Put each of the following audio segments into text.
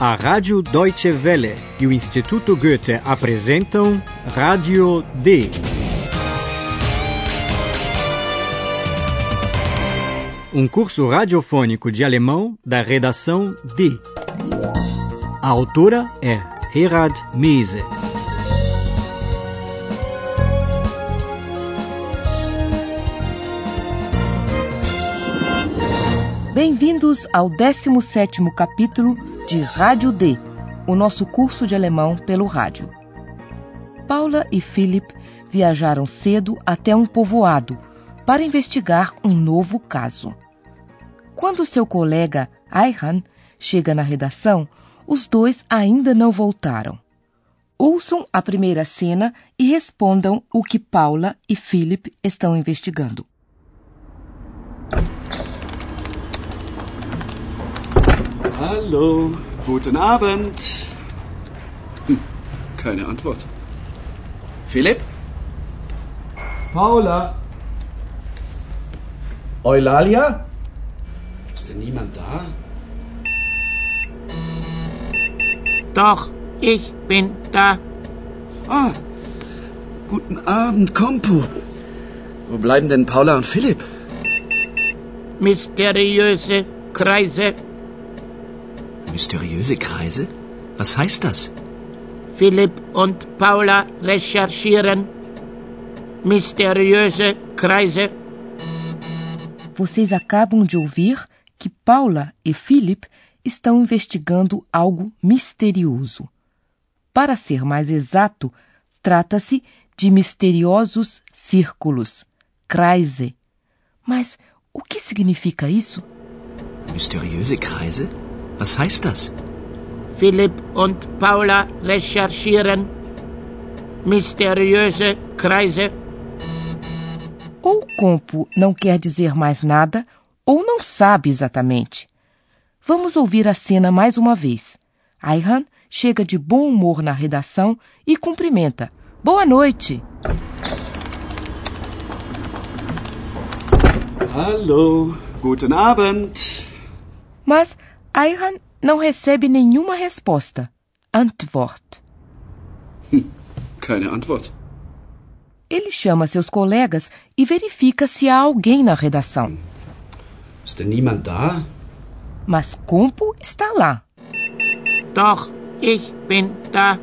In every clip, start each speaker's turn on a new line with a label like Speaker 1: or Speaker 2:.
Speaker 1: A Rádio Deutsche Welle e o Instituto Goethe apresentam Rádio D. Um curso radiofônico de alemão da redação D. A autora é Herald Mese.
Speaker 2: Bem-vindos ao 17º capítulo de Rádio D, o nosso curso de alemão pelo rádio. Paula e Philip viajaram cedo até um povoado para investigar um novo caso. Quando seu colega Ayhan chega na redação, os dois ainda não voltaram. Ouçam a primeira cena e respondam o que Paula e Philip estão investigando.
Speaker 3: Hallo, guten Abend. Hm, keine Antwort. Philipp? Paula? Eulalia? Ist denn niemand da?
Speaker 4: Doch, ich bin da.
Speaker 3: Ah, guten Abend, Kompo. Wo bleiben denn Paula und Philipp?
Speaker 4: Mysteriöse Kreise.
Speaker 3: Mysteriöse Kreise? Was heißt das?
Speaker 4: Philipp und Paula recherchieren. Mysteriöse Kreise.
Speaker 2: Vocês acabam de ouvir que Paula e Philip estão investigando algo misterioso. Para ser mais exato, trata-se de misteriosos círculos, Kreise. Mas o que significa isso?
Speaker 3: Mysteriöse Kreise? Was heißt das?
Speaker 4: Philipp und Paula recherchieren. Mysteriöse Kreise.
Speaker 2: Ou o Compo não quer dizer mais nada, ou não sabe exatamente. Vamos ouvir a cena mais uma vez. Ayhan chega de bom humor na redação e cumprimenta. Boa noite!
Speaker 3: Hallo, guten Abend.
Speaker 2: Mas Ayhan não recebe nenhuma resposta. Antwort.
Speaker 3: Keine Antwort.
Speaker 2: Ele chama seus colegas e verifica se há alguém na redação.
Speaker 3: Ist denn niemand da?
Speaker 2: Mas Compo está lá.
Speaker 4: Doch, ich bin da.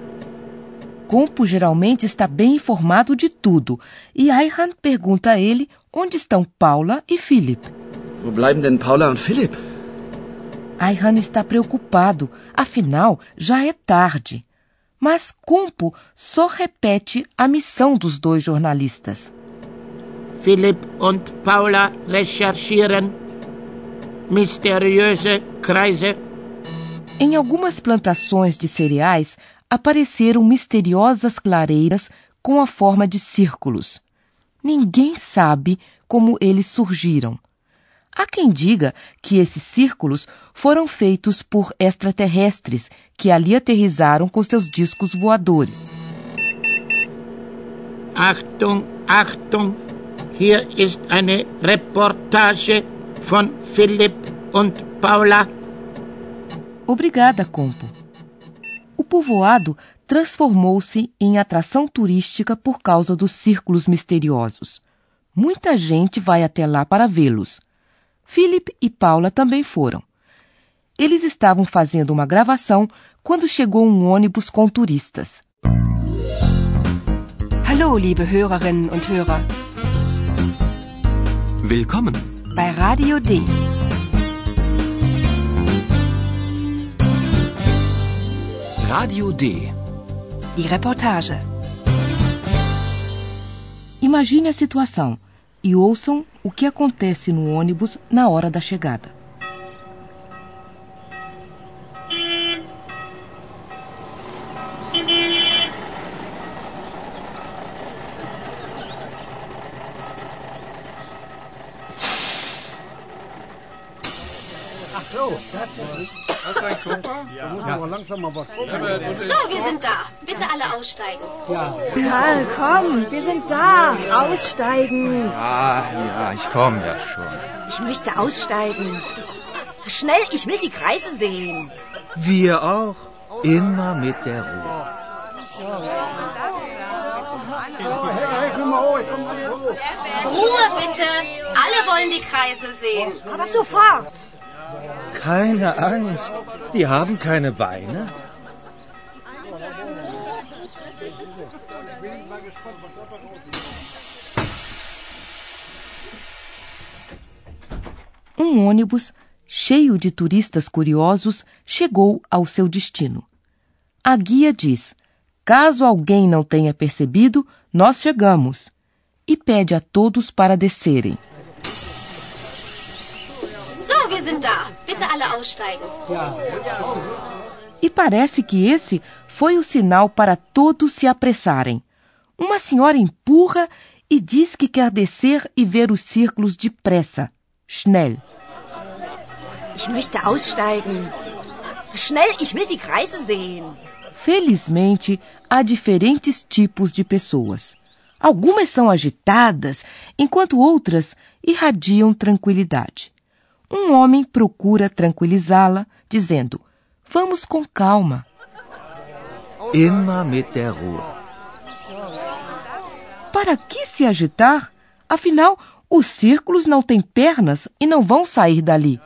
Speaker 2: Compo geralmente está bem informado de tudo e Ayhan pergunta a ele onde estão Paula e Philip.
Speaker 3: Wo bleiben denn Paula und Philipp?
Speaker 2: Ayhan está preocupado, afinal já é tarde. Mas Compo só repete a missão dos dois jornalistas.
Speaker 4: Philipp und Paula recherchieren. Mysteriöse Kreise.
Speaker 2: Em algumas plantações de cereais apareceram misteriosas clareiras com a forma de círculos. Ninguém sabe como eles surgiram. Há quem diga que esses círculos foram feitos por extraterrestres que ali aterrizaram com seus discos voadores.
Speaker 4: Achtung, Achtung. Hier ist eine Reportage von Philipp und Paula.
Speaker 2: Obrigada, Compo. O povoado transformou-se em atração turística por causa dos círculos misteriosos. Muita gente vai até lá para vê-los. Philip e Paula também foram. Eles estavam fazendo uma gravação quando chegou um ônibus com turistas.
Speaker 5: Hallo, liebe Hörerinnen und Hörer.
Speaker 6: Willkommen.
Speaker 5: Bei Radio D.
Speaker 6: Radio D.
Speaker 5: Die Reportage.
Speaker 2: Imagine a situação e ouçam o que acontece no ônibus na hora da chegada.
Speaker 7: So, wir sind da. Bitte alle aussteigen.
Speaker 8: Karl, komm, wir sind da. Aussteigen.
Speaker 9: Ja, ja, ich komme ja schon.
Speaker 8: Ich möchte aussteigen. Schnell, ich will die Kreise sehen.
Speaker 9: Wir auch. Immer mit der Ruhe.
Speaker 7: Ruhe bitte. Alle wollen die Kreise sehen.
Speaker 8: Aber sofort.
Speaker 9: Keine Angst. Die haben keine Beine.
Speaker 2: Um ônibus cheio de turistas curiosos chegou ao seu destino. A guia diz: Caso alguém não tenha percebido, nós chegamos. E pede a todos para descerem.
Speaker 7: So, wir sind da. Bitte alle aussteigen.
Speaker 2: E parece que esse foi o sinal para todos se apressarem. Uma senhora empurra e diz que quer descer e ver os círculos depressa. Schnell.
Speaker 8: Ich möchte aussteigen. Schnell, ich will die Kreise sehen.
Speaker 2: Felizmente, há diferentes tipos de pessoas. Algumas são agitadas, enquanto outras irradiam tranquilidade. Um homem procura tranquilizá-la, dizendo: Vamos com calma.
Speaker 9: Immer mit der Ruhe.
Speaker 2: Para que se agitar? Afinal, os círculos não têm pernas e não vão sair dali.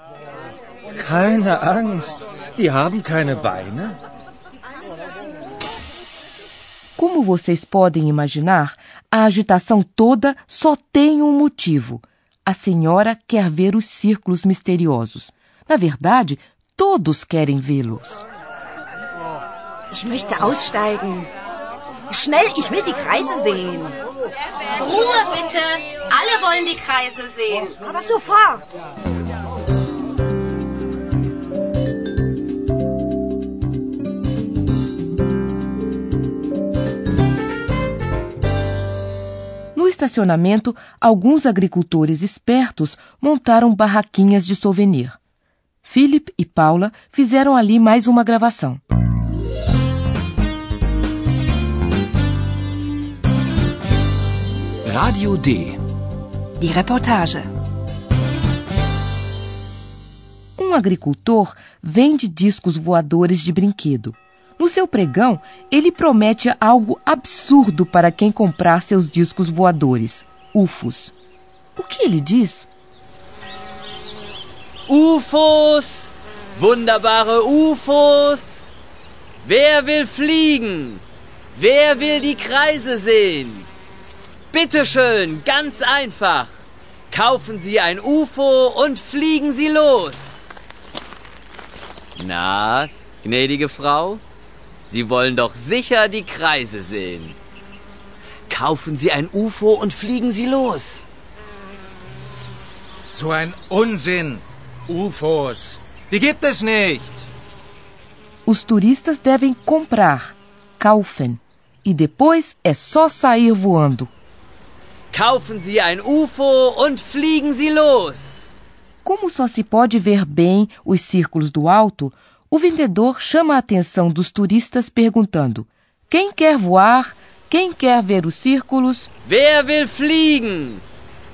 Speaker 9: Keine Angst. Die haben keine Beine.
Speaker 2: Como vocês podem imaginar, a agitação toda só tem um motivo. A senhora quer ver os círculos misteriosos. Na verdade, todos querem vê-los.
Speaker 8: Ich möchte aussteigen. Schnell, ich will die Kreise sehen.
Speaker 7: Ruhe bitte. Alle wollen die Kreise sehen.
Speaker 8: Aber sofort.
Speaker 2: Estacionamento, alguns agricultores espertos montaram barraquinhas de souvenir. Philip e Paula fizeram ali mais uma gravação.
Speaker 6: Radio D.
Speaker 5: Die Reportage.
Speaker 2: Um agricultor vende discos voadores de brinquedo. No seu pregão, ele promete algo absurdo para quem comprar seus discos voadores, UFOs. O que ele diz?
Speaker 10: UFOs! Wunderbare UFOs! Wer will fliegen? Wer will die Kreise sehen? Bitte schön, ganz einfach. Kaufen Sie ein UFO und fliegen Sie los. Na, gnädige Frau, Sie wollen doch sicher die Kreise sehen. Kaufen Sie ein UFO und fliegen Sie los.
Speaker 9: So ein Unsinn. UFOs. Die gibt es nicht.
Speaker 2: Os turistas devem comprar, kaufen, e depois é só sair voando.
Speaker 10: Kaufen Sie ein UFO und fliegen Sie los.
Speaker 2: Como só se pode ver bem os círculos do alto, o vendedor chama a atenção dos turistas perguntando: Quem quer voar? Quem quer ver os círculos?
Speaker 10: Wer will fliegen?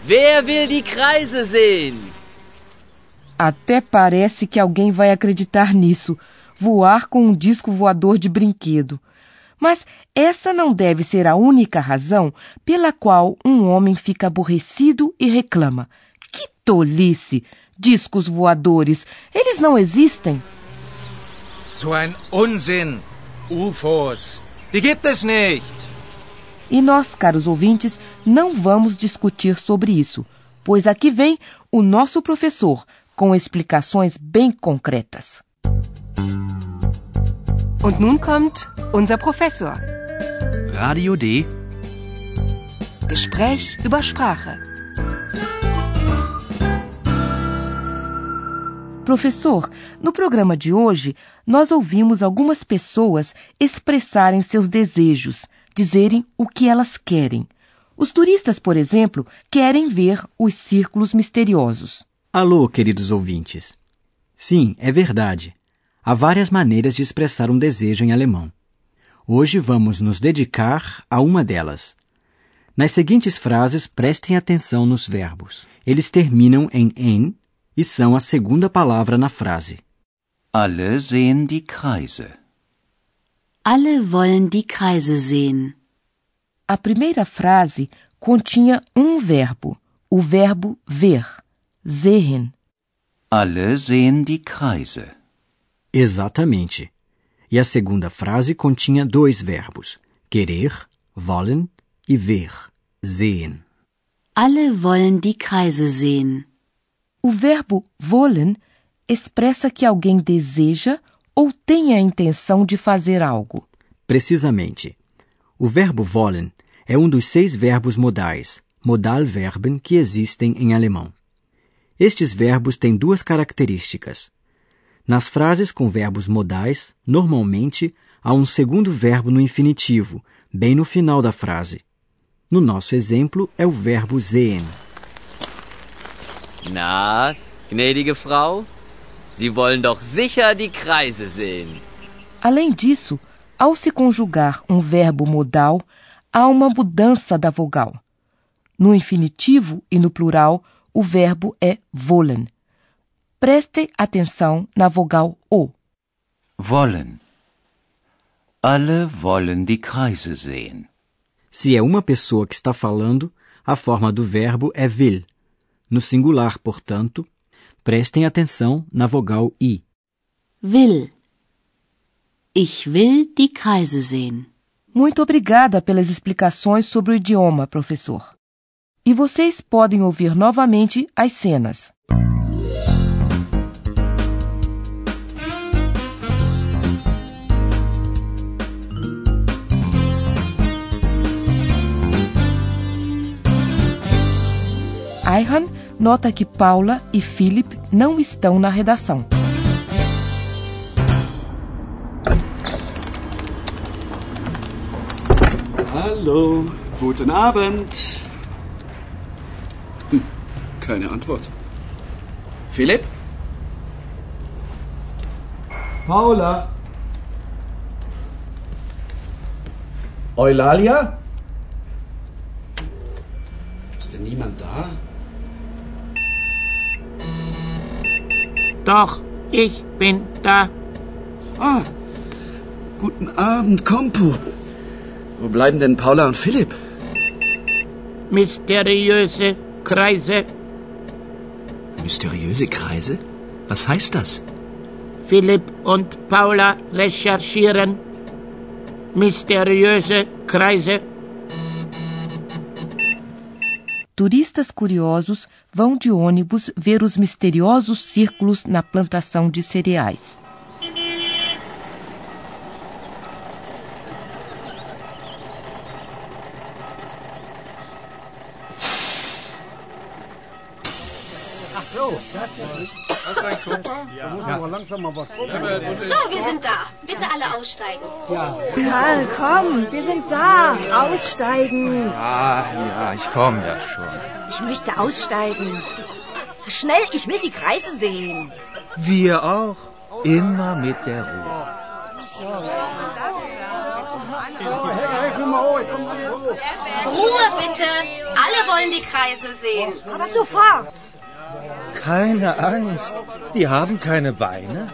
Speaker 10: Wer will die Kreise sehen?
Speaker 2: Até parece que alguém vai acreditar nisso voar com um disco voador de brinquedo. Mas essa não deve ser a única razão pela qual um homem fica aborrecido e reclama. Que tolice! Discos voadores, eles não existem.
Speaker 9: So ein Unsinn. UFOs. Die gibt es nicht.
Speaker 2: E nós, caros ouvintes, não vamos discutir sobre isso, pois aqui vem o nosso professor com explicações bem concretas.
Speaker 5: Und nun kommt unser Professor.
Speaker 6: Radio D.
Speaker 5: Gespräch über Sprache.
Speaker 2: Professor, no programa de hoje, nós ouvimos algumas pessoas expressarem seus desejos, dizerem o que elas querem. Os turistas, por exemplo, querem ver os círculos misteriosos.
Speaker 1: Alô, queridos ouvintes. Sim, é verdade. Há várias maneiras de expressar um desejo em alemão. Hoje vamos nos dedicar a uma delas. Nas seguintes frases, prestem atenção nos verbos. Eles terminam em en e são a segunda palavra na frase.
Speaker 6: Alle sehen die Kreise.
Speaker 11: Alle wollen die Kreise sehen.
Speaker 2: A primeira frase continha um verbo, o verbo ver, sehen.
Speaker 6: Alle sehen die Kreise.
Speaker 1: Exatamente. E a segunda frase continha dois verbos: querer, wollen, e ver, sehen.
Speaker 11: Alle wollen die Kreise sehen.
Speaker 2: O verbo wollen expressa que alguém deseja ou tem a intenção de fazer algo.
Speaker 1: Precisamente. O verbo wollen é um dos seis verbos modais, Modalverben, que existem em alemão. Estes verbos têm duas características. Nas frases com verbos modais, normalmente há um segundo verbo no infinitivo, bem no final da frase. No nosso exemplo, é o verbo sehen.
Speaker 10: Na, gnädige Frau, Sie wollen doch sicher die Kreise sehen.
Speaker 2: Além disso, ao se conjugar um verbo modal, há uma mudança da vogal. No infinitivo e no plural, o verbo é wollen. Preste atenção na vogal O.
Speaker 6: Wollen. Alle wollen die Kreise sehen.
Speaker 1: Se é uma pessoa que está falando, a forma do verbo é will. No singular, portanto, prestem atenção na vogal I.
Speaker 11: Will. Ich will die Kreise sehen.
Speaker 2: Muito obrigada pelas explicações sobre o idioma, professor. E vocês podem ouvir novamente as cenas. Ayhan nota que Paula e Philip não estão na redação.
Speaker 3: Hallo, guten Abend. Hm, keine Antwort. Philipp? Paula? Eulalia? Ist denn niemand da?
Speaker 4: Doch, ich bin da.
Speaker 3: Ah, guten Abend, Kompo. Wo bleiben denn Paula und Philipp?
Speaker 4: Mysteriöse Kreise.
Speaker 3: Mysteriöse Kreise? Was heißt das?
Speaker 4: Philipp und Paula recherchieren. Mysteriöse Kreise.
Speaker 2: Turistas curiosos vão de ônibus ver os misteriosos círculos na plantação de cereais.
Speaker 7: So, wir sind da. Bitte alle aussteigen.
Speaker 8: Karl, komm, wir sind da. Aussteigen.
Speaker 9: Ja, ja, ich komme ja schon.
Speaker 8: Ich möchte aussteigen. Schnell, ich will die Kreise sehen.
Speaker 9: Wir auch. Immer mit der Ruhe.
Speaker 7: Ruhe bitte. Alle wollen die Kreise sehen.
Speaker 8: Aber sofort.
Speaker 9: Keine Angst. Die haben keine Beine.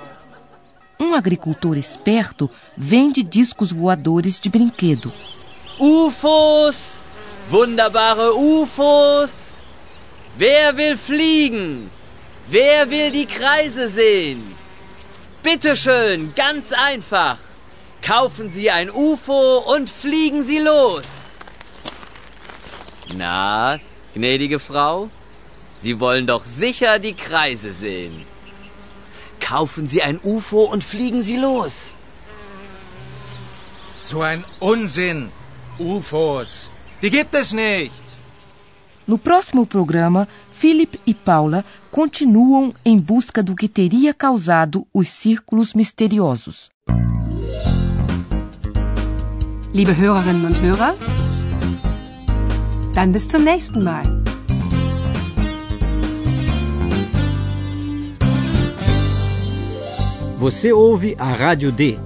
Speaker 2: Um agricultor esperto vende discos voadores de brinquedo.
Speaker 10: UFOs! Wunderbare UFOs! Wer will fliegen? Wer will die Kreise sehen? Bitte schön, ganz einfach. Kaufen Sie ein UFO und fliegen Sie los. Na, gnädige Frau, Sie wollen doch sicher die Kreise sehen. Kaufen Sie ein UFO und fliegen Sie los.
Speaker 9: So ein Unsinn. UFOs. Die gibt es nicht.
Speaker 2: No próximo programa, Philip e Paula continuam em busca do que teria causado os círculos misteriosos.
Speaker 5: Liebe Hörerinnen und Hörer, dann bis zum nächsten Mal.
Speaker 1: Você ouve a Rádio D,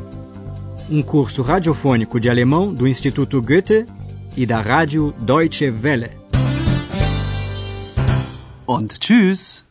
Speaker 1: um curso radiofônico de alemão do Instituto Goethe e da Rádio Deutsche Welle.
Speaker 6: Und tschüss.